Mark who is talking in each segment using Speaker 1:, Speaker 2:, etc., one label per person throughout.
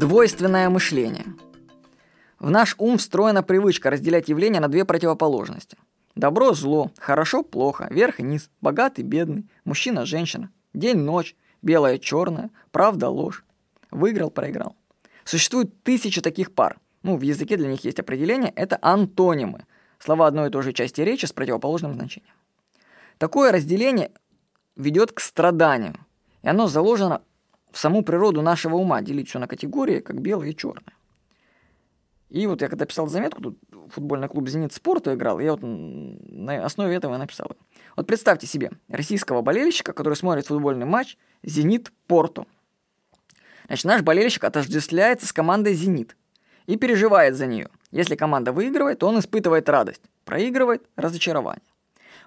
Speaker 1: Двойственное мышление. В наш ум встроена привычка разделять явления на две противоположности. Добро, зло, хорошо, плохо, верх и низ, богатый, бедный, мужчина, женщина, день, ночь, белое, черное, правда, ложь. Выиграл, проиграл. Существует тысячи таких пар. Ну, в языке для них есть определение, это антонимы. Слова одной и той же части речи с противоположным значением. Такое разделение ведет к страданию. И оно заложено саму природу нашего ума делить все на категории, как белое и черное. И вот я когда писал заметку, тут футбольный клуб «Зенит Спорту» играл, я вот на основе этого написал. Вот представьте себе российского болельщика, который смотрит футбольный матч «Зенит Порту». Значит, наш болельщик отождествляется с командой «Зенит» и переживает за нее. Если команда выигрывает, то он испытывает радость, проигрывает – разочарование.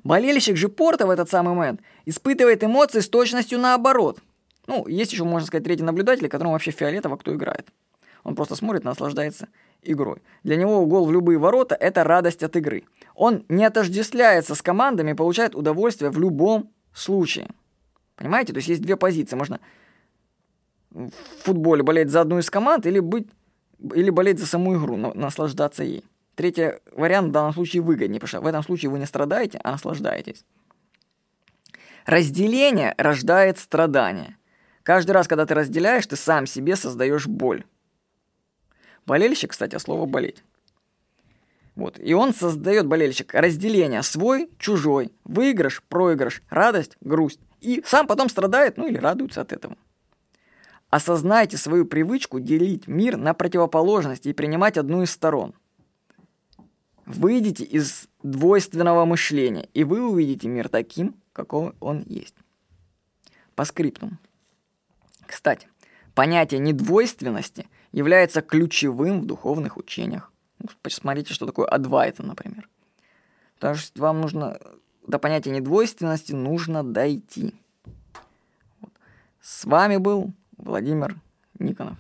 Speaker 1: Болельщик же Порта в этот самый момент испытывает эмоции с точностью наоборот – ну, есть еще, можно сказать, третий наблюдатель, которому вообще фиолетово, кто играет. Он просто смотрит, наслаждается игрой. Для него гол в любые ворота – это радость от игры. Он не отождествляется с командами и получает удовольствие в любом случае. Понимаете? То есть есть две позиции. Можно в футболе болеть за одну из команд или, быть, или болеть за саму игру, наслаждаться ей. Третий вариант в данном случае выгоднее, потому что в этом случае вы не страдаете, а наслаждаетесь. Разделение рождает страдания – Каждый раз, когда ты разделяешь, ты сам себе создаешь боль. Болельщик, кстати, слово болеть. Вот. И он создает болельщик разделение свой, чужой, выигрыш, проигрыш, радость, грусть. И сам потом страдает, ну или радуется от этого. Осознайте свою привычку делить мир на противоположности и принимать одну из сторон. Выйдите из двойственного мышления, и вы увидите мир таким, какой он есть. По скриптум. Кстати, понятие недвойственности является ключевым в духовных учениях. Ну, посмотрите, что такое адвайта, например. Потому что вам нужно до понятия недвойственности нужно дойти. Вот. С вами был Владимир Никонов.